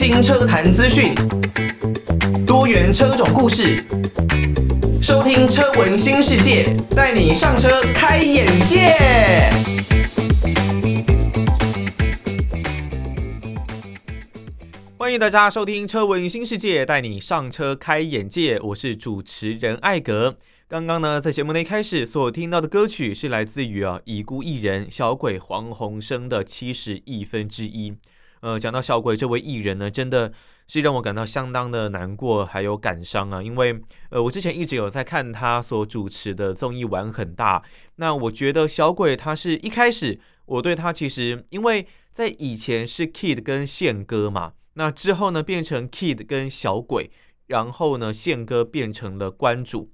新车坛资讯，多元车种故事，收听车闻新世界，带你上车开眼界。欢迎大家收听车闻新世界，带你上车开眼界。我是主持人艾格。刚刚呢，在节目的一开始所听到的歌曲是来自于啊已故艺人小鬼黄鸿升的《七十亿分之一》。呃，讲到小鬼这位艺人呢，真的是让我感到相当的难过，还有感伤啊。因为呃，我之前一直有在看他所主持的综艺玩很大。那我觉得小鬼他是一开始我对他其实，因为在以前是 Kid 跟宪哥嘛，那之后呢变成 Kid 跟小鬼，然后呢宪哥变成了关主。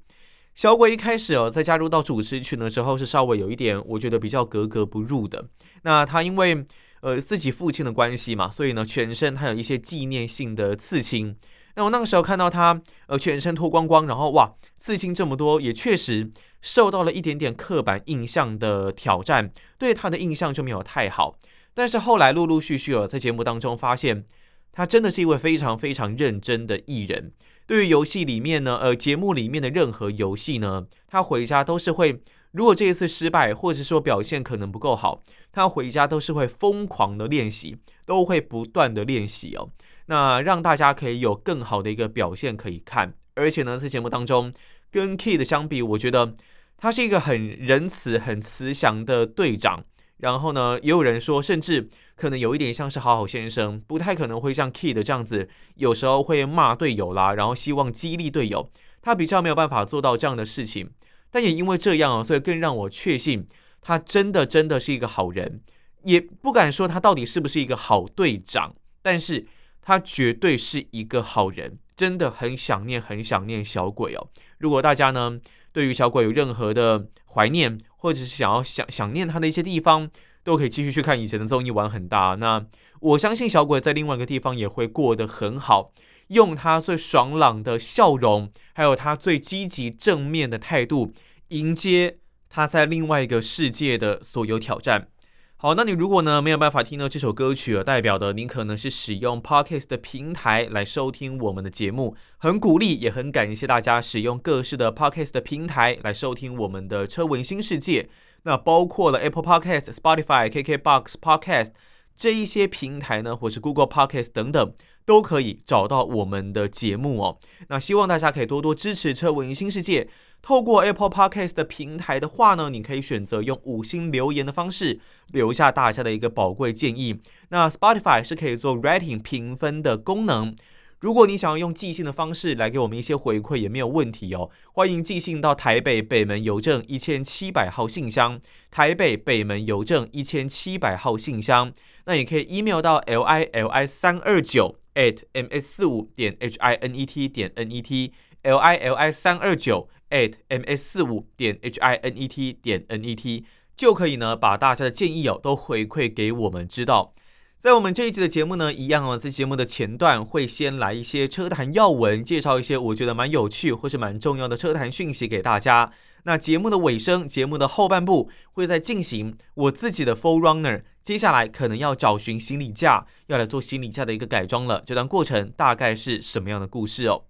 小鬼一开始哦，在加入到主持群的时候是稍微有一点，我觉得比较格格不入的。那他因为呃自己父亲的关系嘛，所以呢全身还有一些纪念性的刺青。那我那个时候看到他呃全身脱光光，然后哇刺青这么多，也确实受到了一点点刻板印象的挑战，对他的印象就没有太好。但是后来陆陆续续哦，在节目当中发现，他真的是一位非常非常认真的艺人。对于游戏里面呢，呃，节目里面的任何游戏呢，他回家都是会，如果这一次失败，或者说表现可能不够好，他回家都是会疯狂的练习，都会不断的练习哦。那让大家可以有更好的一个表现可以看，而且呢，在节目当中跟 Kid 相比，我觉得他是一个很仁慈、很慈祥的队长。然后呢，也有人说，甚至可能有一点像是好好先生，不太可能会像 Kid 这样子，有时候会骂队友啦，然后希望激励队友，他比较没有办法做到这样的事情。但也因为这样啊，所以更让我确信，他真的真的是一个好人。也不敢说他到底是不是一个好队长，但是他绝对是一个好人。真的很想念，很想念小鬼哦。如果大家呢，对于小鬼有任何的怀念，或者是想要想想念他的一些地方，都可以继续去看以前的综艺玩很大。那我相信小鬼在另外一个地方也会过得很好，用他最爽朗的笑容，还有他最积极正面的态度，迎接他在另外一个世界的所有挑战。好，那你如果呢没有办法听到这首歌曲，而代表的您可能是使用 Podcast 的平台来收听我们的节目，很鼓励也很感谢大家使用各式的 Podcast 的平台来收听我们的车闻新世界。那包括了 Apple Podcast、Spotify、KKBox Podcast 这一些平台呢，或是 Google Podcast 等等，都可以找到我们的节目哦。那希望大家可以多多支持车闻新世界。透过 Apple Podcast 的平台的话呢，你可以选择用五星留言的方式留下大家的一个宝贵建议。那 Spotify 是可以做 Rating 评分的功能。如果你想要用寄信的方式来给我们一些回馈，也没有问题哦。欢迎寄信到台北北门邮政一千七百号信箱，台北北门邮政一千七百号信箱。那也可以 email 到 l i l i 三二九 at m s 四五点 h i n e t 点 n e t l i l i 三二九。At ms 四五点 h i n e t 点 n e t 就可以呢，把大家的建议哦都回馈给我们知道。在我们这一集的节目呢，一样哦，在节目的前段会先来一些车坛要闻，介绍一些我觉得蛮有趣或是蛮重要的车坛讯息给大家。那节目的尾声，节目的后半部会在进行我自己的 full runner 接下来可能要找寻行李架，要来做行李架的一个改装了。这段过程大概是什么样的故事哦？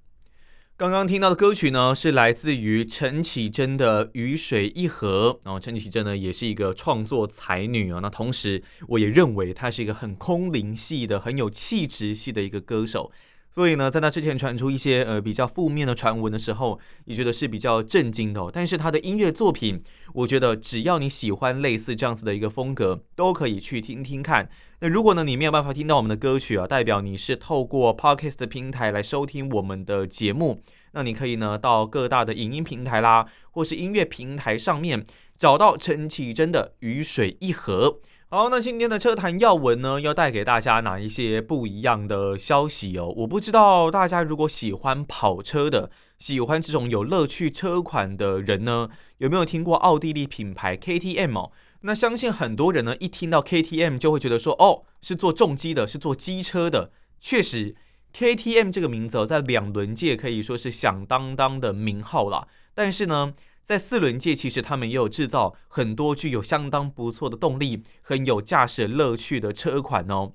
刚刚听到的歌曲呢，是来自于陈绮贞的《雨水一河》。然后陈绮贞呢，也是一个创作才女啊。那同时，我也认为她是一个很空灵系的、很有气质系的一个歌手。所以呢，在他之前传出一些呃比较负面的传闻的时候，也觉得是比较震惊的。但是他的音乐作品，我觉得只要你喜欢类似这样子的一个风格，都可以去听听看。那如果呢，你没有办法听到我们的歌曲啊，代表你是透过 Podcast 的平台来收听我们的节目，那你可以呢到各大的影音平台啦，或是音乐平台上面找到陈绮贞的《雨水一河》。好，那今天的车坛要闻呢，要带给大家哪一些不一样的消息哦？我不知道大家如果喜欢跑车的，喜欢这种有乐趣车款的人呢，有没有听过奥地利品牌 KTM 哦？那相信很多人呢，一听到 KTM 就会觉得说，哦，是做重机的，是做机车的。确实，KTM 这个名字在两轮界可以说是响当当的名号了。但是呢，在四轮界，其实他们也有制造很多具有相当不错的动力、很有驾驶乐趣的车款哦。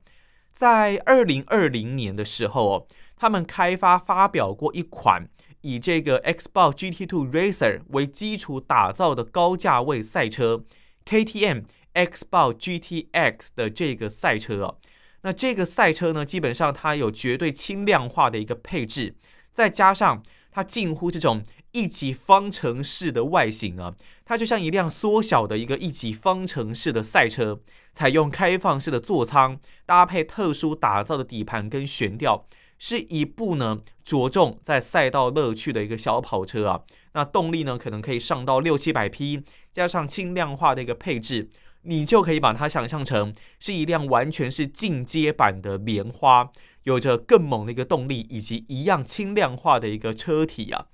在二零二零年的时候哦，他们开发发表过一款以这个 Xbox GT2 Racer 为基础打造的高价位赛车 KTM Xbox GTX 的这个赛车哦。那这个赛车呢，基本上它有绝对轻量化的一个配置，再加上它近乎这种一级方程式的外形啊，它就像一辆缩小的一个一级方程式的赛车。采用开放式的座舱，搭配特殊打造的底盘跟悬吊，是一部呢着重在赛道乐趣的一个小跑车啊。那动力呢可能可以上到六七百匹，加上轻量化的一个配置，你就可以把它想象成是一辆完全是进阶版的莲花，有着更猛的一个动力以及一样轻量化的一个车体啊。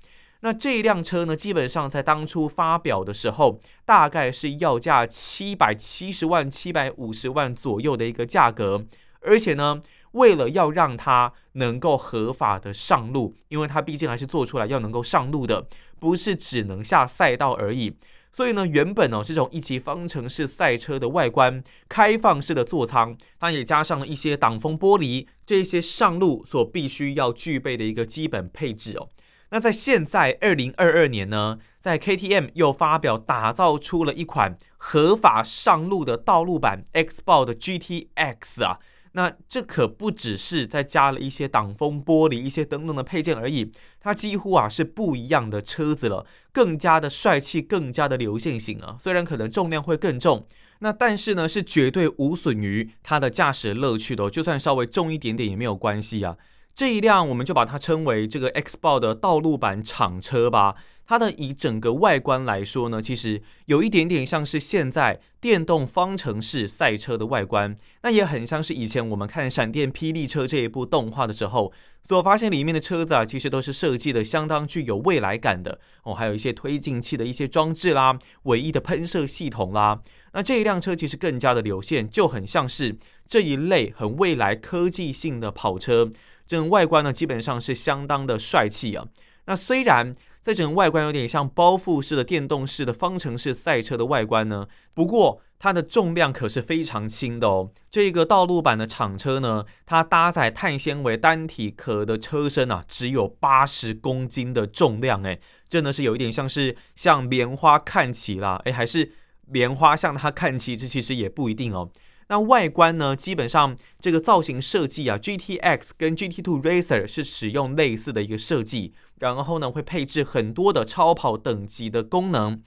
那这一辆车呢，基本上在当初发表的时候，大概是要价七百七十万、七百五十万左右的一个价格。而且呢，为了要让它能够合法的上路，因为它毕竟还是做出来要能够上路的，不是只能下赛道而已。所以呢，原本呢，这种一级方程式赛车的外观，开放式的座舱，它也加上了一些挡风玻璃，这些上路所必须要具备的一个基本配置哦。那在现在二零二二年呢，在 KTM 又发表打造出了一款合法上路的道路版 Xbox 的 GTX 啊，那这可不只是再加了一些挡风玻璃、一些等等的配件而已，它几乎啊是不一样的车子了，更加的帅气，更加的流线型啊。虽然可能重量会更重，那但是呢是绝对无损于它的驾驶乐趣的，就算稍微重一点点也没有关系啊。这一辆我们就把它称为这个 Xbox 的道路版厂车吧。它的以整个外观来说呢，其实有一点点像是现在电动方程式赛车的外观，那也很像是以前我们看《闪电霹雳车》这一部动画的时候所发现里面的车子啊，其实都是设计的相当具有未来感的哦，还有一些推进器的一些装置啦，唯一的喷射系统啦。那这一辆车其实更加的流线，就很像是这一类很未来科技性的跑车。整外观呢，基本上是相当的帅气啊。那虽然在整个外观有点像包覆式的电动式的方程式赛车的外观呢，不过它的重量可是非常轻的哦。这个道路版的厂车呢，它搭载碳纤维单体壳的车身啊，只有八十公斤的重量，哎，真的是有一点像是向莲花看齐啦，哎，还是莲花向它看齐，这其实也不一定哦。那外观呢，基本上这个造型设计啊，GTX 跟 GT Two Racer 是使用类似的一个设计，然后呢会配置很多的超跑等级的功能。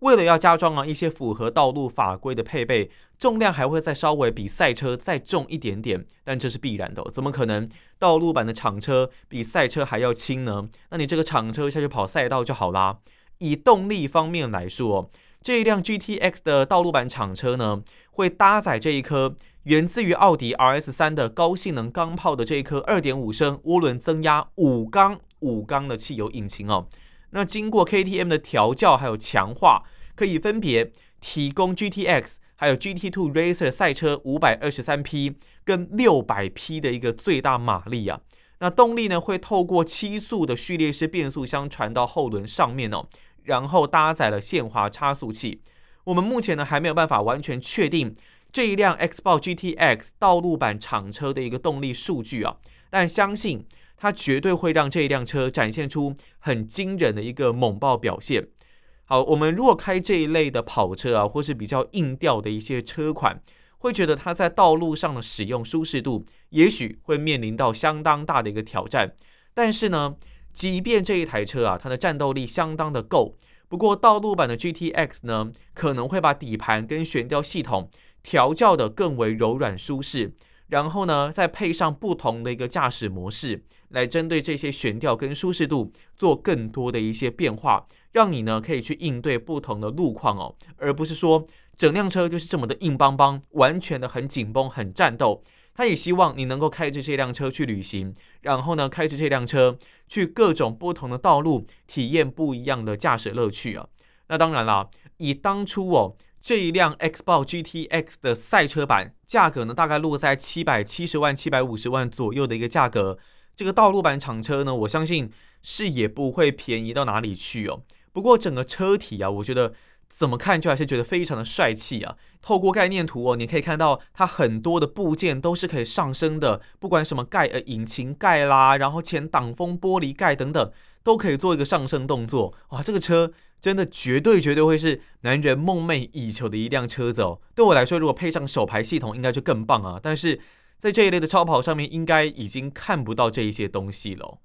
为了要加装啊一些符合道路法规的配备，重量还会再稍微比赛车再重一点点，但这是必然的，怎么可能道路版的厂车比赛车还要轻呢？那你这个厂车下去跑赛道就好啦。以动力方面来说，这一辆 GTX 的道路版厂车呢，会搭载这一颗源自于奥迪 RS 三的高性能钢炮的这一颗二点五升涡轮增压五缸五缸的汽油引擎哦。那经过 KTM 的调教还有强化，可以分别提供 GTX 还有 GT2 Racer 赛车五百二十三匹跟六百匹的一个最大马力啊。那动力呢，会透过七速的序列式变速箱传到后轮上面哦，然后搭载了限滑差速器。我们目前呢还没有办法完全确定这一辆 Xbox GTX 道路版厂车的一个动力数据啊，但相信它绝对会让这一辆车展现出很惊人的一个猛爆表现。好，我们如果开这一类的跑车啊，或是比较硬调的一些车款，会觉得它在道路上的使用舒适度，也许会面临到相当大的一个挑战。但是呢，即便这一台车啊，它的战斗力相当的够。不过，道路版的 GTX 呢，可能会把底盘跟悬吊系统调教得更为柔软舒适，然后呢，再配上不同的一个驾驶模式，来针对这些悬吊跟舒适度做更多的一些变化，让你呢可以去应对不同的路况哦，而不是说整辆车就是这么的硬邦邦，完全的很紧绷、很战斗。他也希望你能够开着这辆车去旅行，然后呢，开着这辆车去各种不同的道路，体验不一样的驾驶乐趣啊。那当然啦，以当初哦这一辆 Xbox GTX 的赛车版价格呢，大概落在七百七十万、七百五十万左右的一个价格，这个道路版厂车呢，我相信是也不会便宜到哪里去哦。不过整个车体啊，我觉得怎么看就还是觉得非常的帅气啊！透过概念图哦，你可以看到它很多的部件都是可以上升的，不管什么盖呃引擎盖啦，然后前挡风玻璃盖等等，都可以做一个上升动作。哇，这个车真的绝对绝对会是男人梦寐以求的一辆车子哦！对我来说，如果配上手排系统，应该就更棒啊！但是在这一类的超跑上面，应该已经看不到这一些东西了。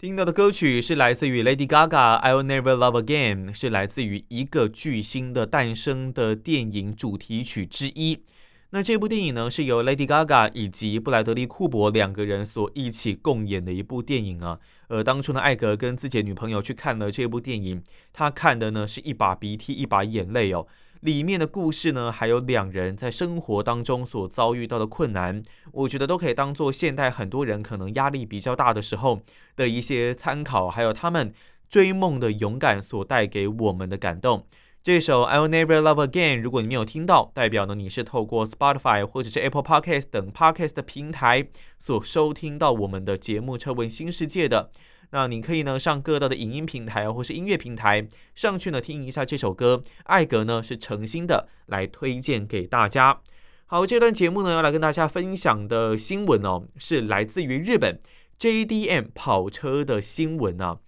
听到的歌曲是来自于 Lady Gaga，《I'll Never Love Again》，是来自于一个巨星的诞生的电影主题曲之一。那这部电影呢，是由 Lady Gaga 以及布莱德利·库珀两个人所一起共演的一部电影啊。呃，当初呢，艾格跟自己的女朋友去看了这部电影，他看的呢是一把鼻涕一把眼泪哦。里面的故事呢，还有两人在生活当中所遭遇到的困难，我觉得都可以当做现代很多人可能压力比较大的时候的一些参考，还有他们追梦的勇敢所带给我们的感动。这首《I'll Never Love Again》，如果你没有听到，代表呢你是透过 Spotify 或者是 Apple Podcast 等 Podcast 的平台所收听到我们的节目《车闻新世界》的。那你可以呢上各大的影音平台或是音乐平台上去呢听一下这首歌，艾格呢是诚心的来推荐给大家。好，这段节目呢要来跟大家分享的新闻哦，是来自于日本 JDM 跑车的新闻啊，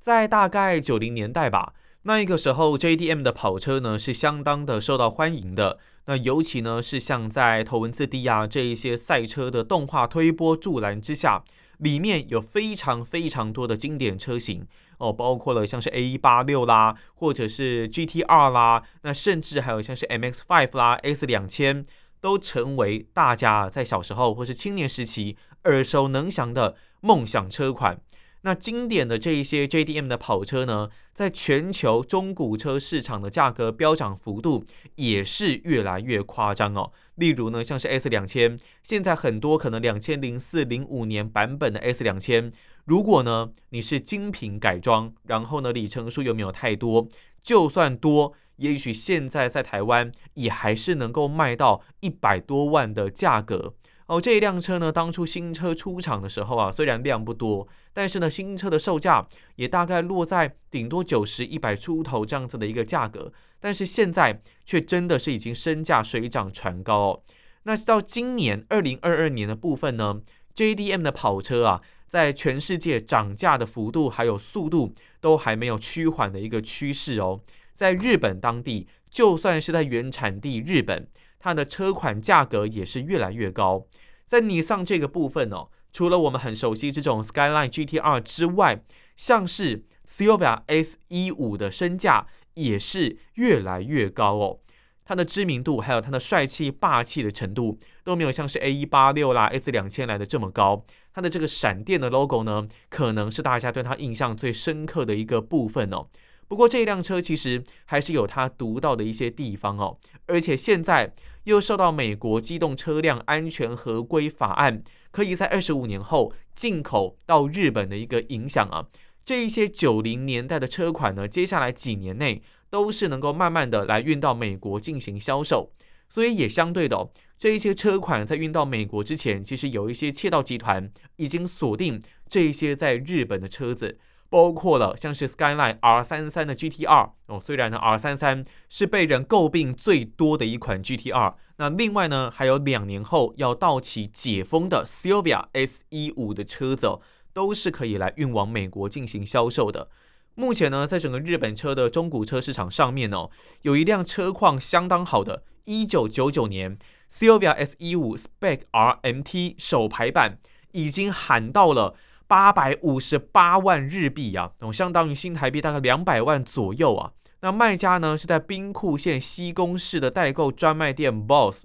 在大概九零年代吧，那一个时候 JDM 的跑车呢是相当的受到欢迎的，那尤其呢是像在头文字 D 啊这一些赛车的动画推波助澜之下。里面有非常非常多的经典车型哦，包括了像是 A186 啦，或者是 GTR 啦，那甚至还有像是 MX Five 啦、S 两千都成为大家在小时候或是青年时期耳熟能详的梦想车款。那经典的这一些 JDM 的跑车呢，在全球中古车市场的价格飙涨幅度也是越来越夸张哦。例如呢，像是 S 两千，现在很多可能两千零四、零五年版本的 S 两千，如果呢你是精品改装，然后呢里程数又没有太多，就算多，也许现在在台湾也还是能够卖到一百多万的价格。哦，这一辆车呢，当初新车出厂的时候啊，虽然量不多，但是呢，新车的售价也大概落在顶多九十、一百出头这样子的一个价格。但是现在却真的是已经身价水涨船高哦。那到今年二零二二年的部分呢，JDM 的跑车啊，在全世界涨价的幅度还有速度都还没有趋缓的一个趋势哦。在日本当地，就算是在原产地日本，它的车款价格也是越来越高。在尼桑这个部分哦，除了我们很熟悉这种 Skyline GTR 之外，像是 Silvia S 一五的身价也是越来越高哦。它的知名度还有它的帅气霸气的程度都没有像是 A 一八六啦 S 两千来的这么高。它的这个闪电的 logo 呢，可能是大家对它印象最深刻的一个部分哦。不过这辆车其实还是有它独到的一些地方哦，而且现在。又受到美国机动车辆安全合规法案可以在二十五年后进口到日本的一个影响啊，这一些九零年代的车款呢，接下来几年内都是能够慢慢的来运到美国进行销售，所以也相对的哦，这一些车款在运到美国之前，其实有一些窃盗集团已经锁定这一些在日本的车子。包括了像是 Skyline R 三三的 GTR 哦，虽然呢 R 三三是被人诟病最多的一款 GTR，那另外呢还有两年后要到期解封的 Silvia S 一五的车子哦，都是可以来运往美国进行销售的。目前呢，在整个日本车的中古车市场上面哦，有一辆车况相当好的，一九九九年 Silvia S 一五 Spec RMT 手排版已经喊到了。八百五十八万日币啊，哦，相当于新台币大概两百万左右啊。那卖家呢是在兵库县西宫市的代购专卖店 BOSS。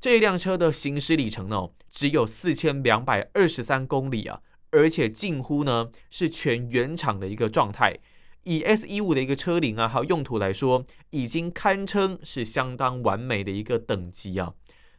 这一辆车的行驶里程呢只有四千两百二十三公里啊，而且近乎呢是全原厂的一个状态。以 S 一五的一个车龄啊还有用途来说，已经堪称是相当完美的一个等级啊。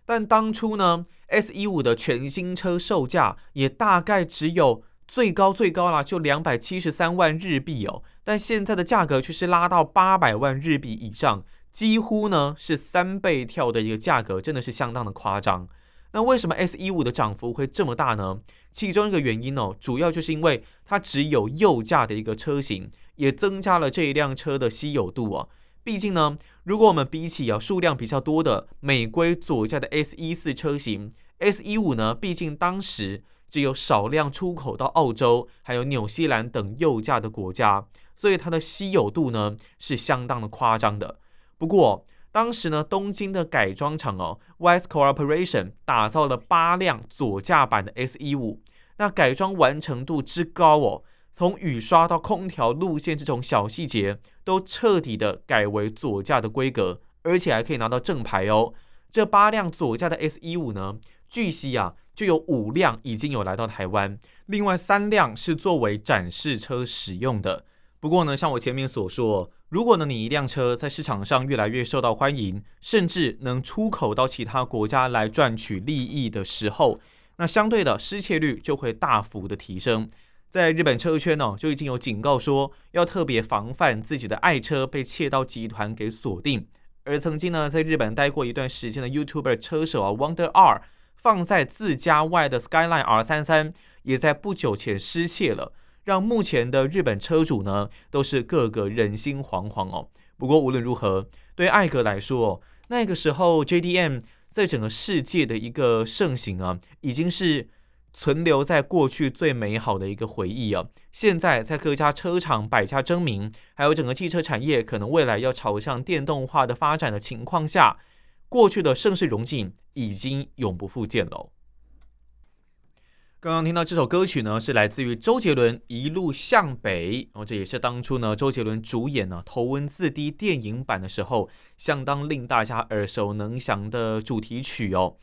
但当初呢 S 一五的全新车售价也大概只有。最高最高啦，就两百七十三万日币哦，但现在的价格却是拉到八百万日币以上，几乎呢是三倍跳的一个价格，真的是相当的夸张。那为什么 S 一五的涨幅会这么大呢？其中一个原因哦，主要就是因为它只有右驾的一个车型，也增加了这一辆车的稀有度哦。毕竟呢，如果我们比起啊数量比较多的美规左驾的 S 一四车型，S 一五呢，毕竟当时只有少量出口到澳洲，还有纽西兰等右驾的国家，所以它的稀有度呢是相当的夸张的。不过当时呢，东京的改装厂哦，West Corporation 打造了八辆左驾版的 S 一五，那改装完成度之高哦。从雨刷到空调路线这种小细节，都彻底的改为左驾的规格，而且还可以拿到正牌哦。这八辆左驾的 S 一五呢，据悉啊，就有五辆已经有来到台湾，另外三辆是作为展示车使用的。不过呢，像我前面所说，如果呢你一辆车在市场上越来越受到欢迎，甚至能出口到其他国家来赚取利益的时候，那相对的失窃率就会大幅的提升。在日本车圈呢，就已经有警告说，要特别防范自己的爱车被窃盗集团给锁定。而曾经呢，在日本待过一段时间的 YouTuber 车手啊，Wonder R，放在自家外的 Skyline R 三三，也在不久前失窃了，让目前的日本车主呢，都是个个人心惶惶哦。不过无论如何，对艾格来说，那个时候 JDM 在整个世界的一个盛行啊，已经是。存留在过去最美好的一个回忆啊！现在在各家车厂百家争鸣，还有整个汽车产业可能未来要朝向电动化的发展的情况下，过去的盛世荣景已经永不复见了。刚刚听到这首歌曲呢，是来自于周杰伦《一路向北》哦，这也是当初呢周杰伦主演呢《头文字 D》电影版的时候，相当令大家耳熟能详的主题曲哦。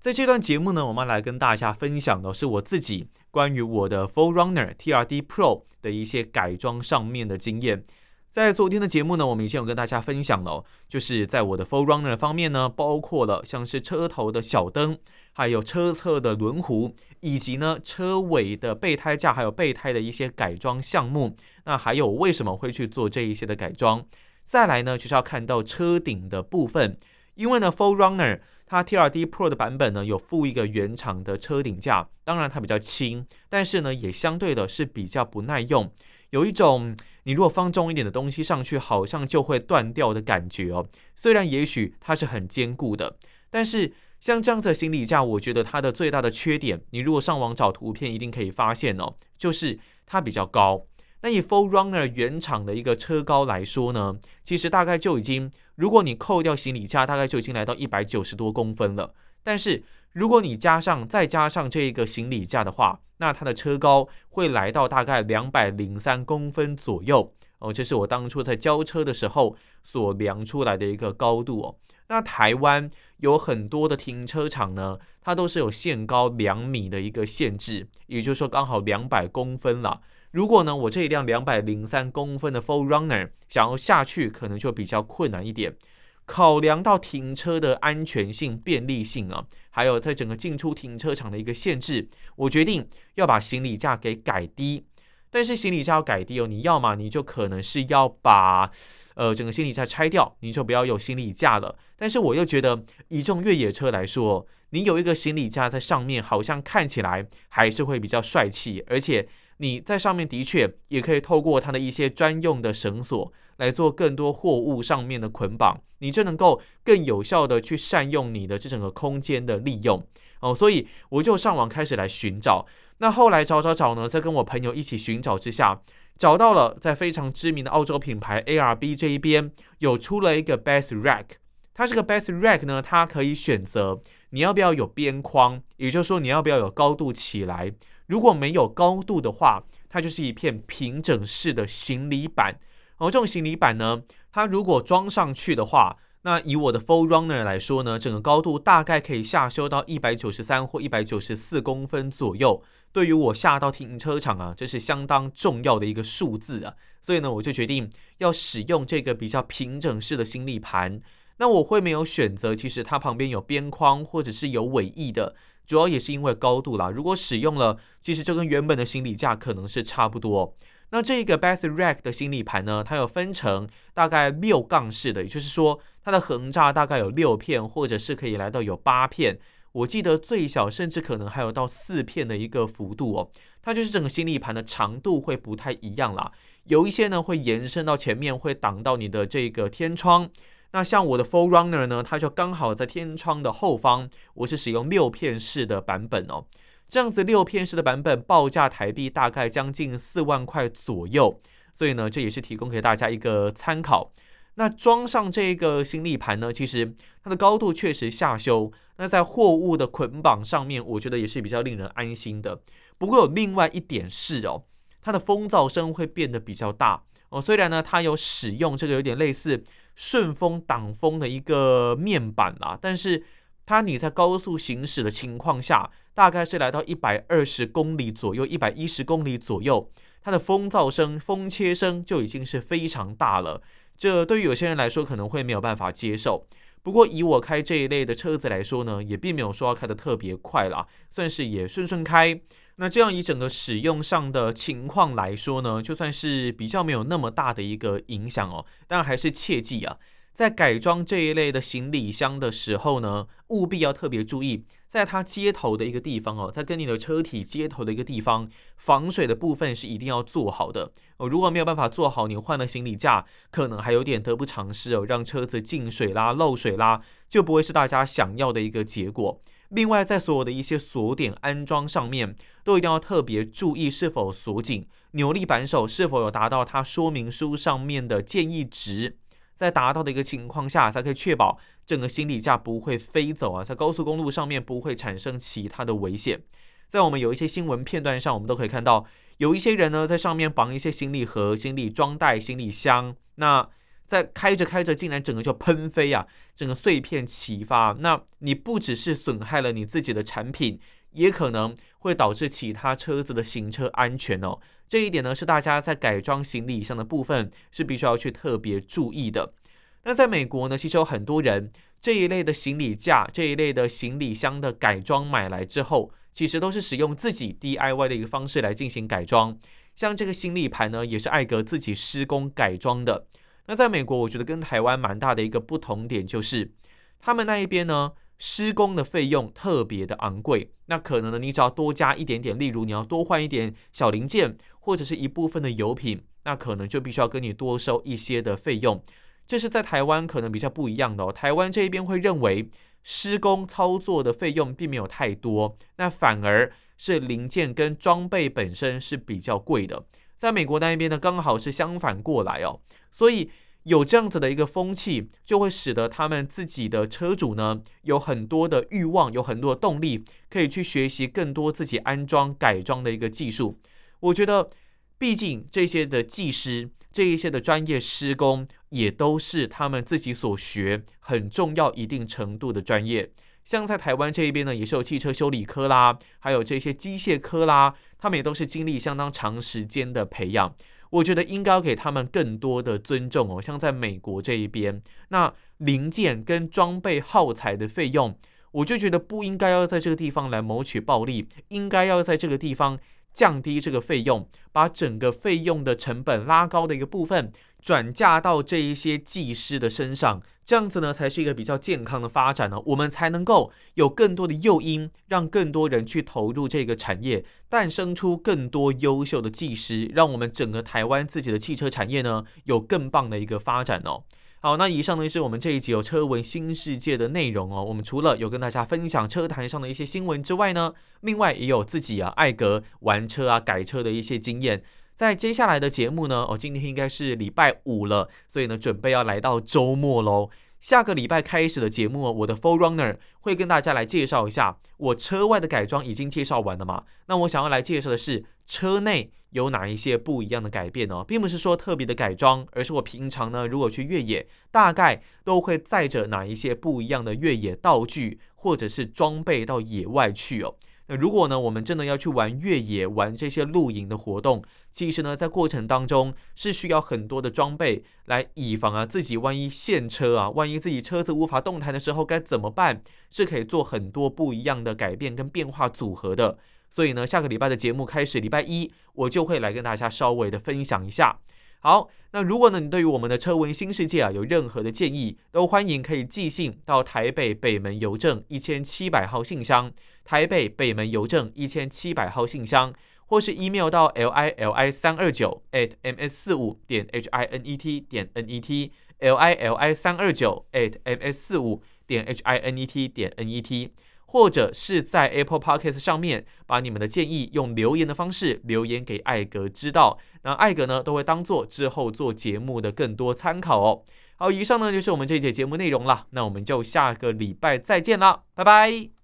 在这段节目呢，我们来跟大家分享的是我自己关于我的 4Runner TRD Pro 的一些改装上面的经验。在昨天的节目呢，我们已经有跟大家分享了，就是在我的 4Runner 方面呢，包括了像是车头的小灯，还有车侧的轮毂，以及呢车尾的备胎架，还有备胎的一些改装项目。那还有为什么会去做这一些的改装？再来呢，就是要看到车顶的部分，因为呢 4Runner。它 TRD Pro 的版本呢，有附一个原厂的车顶架，当然它比较轻，但是呢也相对的是比较不耐用，有一种你如果放重一点的东西上去，好像就会断掉的感觉哦。虽然也许它是很坚固的，但是像这样子的行李架，我觉得它的最大的缺点，你如果上网找图片，一定可以发现哦，就是它比较高。那以 4Runner 原厂的一个车高来说呢，其实大概就已经。如果你扣掉行李架，大概就已经来到一百九十多公分了。但是如果你加上再加上这一个行李架的话，那它的车高会来到大概两百零三公分左右哦。这是我当初在交车的时候所量出来的一个高度哦。那台湾有很多的停车场呢，它都是有限高两米的一个限制，也就是说刚好两百公分了。如果呢，我这一辆两百零三公分的 4Runner 想要下去，可能就比较困难一点。考量到停车的安全性、便利性啊，还有在整个进出停车场的一个限制，我决定要把行李架给改低。但是行李架要改低哦，你要嘛，你就可能是要把呃整个行李架拆掉，你就不要有行李架了。但是我又觉得，以这种越野车来说，你有一个行李架在上面，好像看起来还是会比较帅气，而且。你在上面的确也可以透过它的一些专用的绳索来做更多货物上面的捆绑，你就能够更有效的去善用你的这整个空间的利用哦。所以我就上网开始来寻找，那后来找找找呢，在跟我朋友一起寻找之下，找到了在非常知名的澳洲品牌 ARB 这一边有出了一个 Best Rack，它这个 Best Rack 呢，它可以选择你要不要有边框，也就是说你要不要有高度起来。如果没有高度的话，它就是一片平整式的行李板。而这种行李板呢，它如果装上去的话，那以我的 Full Runner 来说呢，整个高度大概可以下修到一百九十三或一百九十四公分左右。对于我下到停车场啊，这是相当重要的一个数字啊。所以呢，我就决定要使用这个比较平整式的行李盘。那我会没有选择，其实它旁边有边框或者是有尾翼的。主要也是因为高度啦，如果使用了，其实就跟原本的行李架可能是差不多。那这个 Best Rack 的行李盘呢，它有分成大概六杠式的，也就是说它的横栅大概有六片，或者是可以来到有八片。我记得最小甚至可能还有到四片的一个幅度哦。它就是整个行李盘的长度会不太一样啦。有一些呢会延伸到前面，会挡到你的这个天窗。那像我的 Full Runner 呢，它就刚好在天窗的后方。我是使用六片式的版本哦，这样子六片式的版本报价台币大概将近四万块左右，所以呢，这也是提供给大家一个参考。那装上这个行李盘呢，其实它的高度确实下修，那在货物的捆绑上面，我觉得也是比较令人安心的。不过有另外一点是哦，它的风噪声会变得比较大哦。虽然呢，它有使用这个有点类似。顺风挡风的一个面板啦，但是它你在高速行驶的情况下，大概是来到一百二十公里左右，一百一十公里左右，它的风噪声、风切声就已经是非常大了。这对于有些人来说可能会没有办法接受。不过以我开这一类的车子来说呢，也并没有说要开得特别快啦，算是也顺顺开。那这样以整个使用上的情况来说呢，就算是比较没有那么大的一个影响哦，但还是切记啊，在改装这一类的行李箱的时候呢，务必要特别注意，在它接头的一个地方哦，在跟你的车体接头的一个地方，防水的部分是一定要做好的哦。如果没有办法做好，你换了行李架，可能还有点得不偿失哦，让车子进水啦、漏水啦，就不会是大家想要的一个结果。另外，在所有的一些锁点安装上面，都一定要特别注意是否锁紧，扭力扳手是否有达到它说明书上面的建议值，在达到的一个情况下，才可以确保整个行李架不会飞走啊，在高速公路上面不会产生其他的危险。在我们有一些新闻片段上，我们都可以看到，有一些人呢在上面绑一些行李盒、行李装袋、行李箱，那。在开着开着，竟然整个就喷飞啊！整个碎片齐发，那你不只是损害了你自己的产品，也可能会导致其他车子的行车安全哦。这一点呢，是大家在改装行李箱的部分是必须要去特别注意的。那在美国呢，其实有很多人这一类的行李架、这一类的行李箱的改装买来之后，其实都是使用自己 DIY 的一个方式来进行改装。像这个行李盘呢，也是艾格自己施工改装的。那在美国，我觉得跟台湾蛮大的一个不同点就是，他们那一边呢，施工的费用特别的昂贵。那可能呢，你只要多加一点点，例如你要多换一点小零件，或者是一部分的油品，那可能就必须要跟你多收一些的费用。这是在台湾可能比较不一样的哦。台湾这一边会认为施工操作的费用并没有太多，那反而是零件跟装备本身是比较贵的。在美国那一边呢，刚好是相反过来哦，所以有这样子的一个风气，就会使得他们自己的车主呢，有很多的欲望，有很多的动力，可以去学习更多自己安装改装的一个技术。我觉得，毕竟这些的技师，这一些的专业施工，也都是他们自己所学很重要一定程度的专业。像在台湾这一边呢，也是有汽车修理科啦，还有这些机械科啦，他们也都是经历相当长时间的培养。我觉得应该要给他们更多的尊重哦。像在美国这一边，那零件跟装备耗材的费用，我就觉得不应该要在这个地方来谋取暴利，应该要在这个地方降低这个费用，把整个费用的成本拉高的一个部分。转嫁到这一些技师的身上，这样子呢，才是一个比较健康的发展呢。我们才能够有更多的诱因，让更多人去投入这个产业，诞生出更多优秀的技师，让我们整个台湾自己的汽车产业呢，有更棒的一个发展哦。好，那以上呢是我们这一集有车闻新世界的内容哦。我们除了有跟大家分享车坛上的一些新闻之外呢，另外也有自己啊艾格玩车啊改车的一些经验。在接下来的节目呢，哦，今天应该是礼拜五了，所以呢，准备要来到周末喽。下个礼拜开始的节目，我的 forerunner 会跟大家来介绍一下我车外的改装，已经介绍完了嘛？那我想要来介绍的是车内有哪一些不一样的改变呢？并不是说特别的改装，而是我平常呢，如果去越野，大概都会载着哪一些不一样的越野道具或者是装备到野外去哦。如果呢，我们真的要去玩越野，玩这些露营的活动，其实呢，在过程当中是需要很多的装备来以防啊，自己万一陷车啊，万一自己车子无法动弹的时候该怎么办？是可以做很多不一样的改变跟变化组合的。所以呢，下个礼拜的节目开始，礼拜一我就会来跟大家稍微的分享一下。好，那如果呢，你对于我们的车文新世界啊有任何的建议，都欢迎可以寄信到台北北门邮政一千七百号信箱。台北北门邮政一千七百号信箱，或是 email 到 l i l i 三二九 at m s 四五点 h i n e t 点 n e t l i l i 三二九 at m s 四五点 h i n e t 点 n e t，或者是在 Apple Podcast 上面把你们的建议用留言的方式留言给艾格知道，那艾格呢都会当做之后做节目的更多参考哦。好，以上呢就是我们这一节节目内容了，那我们就下个礼拜再见啦，拜拜。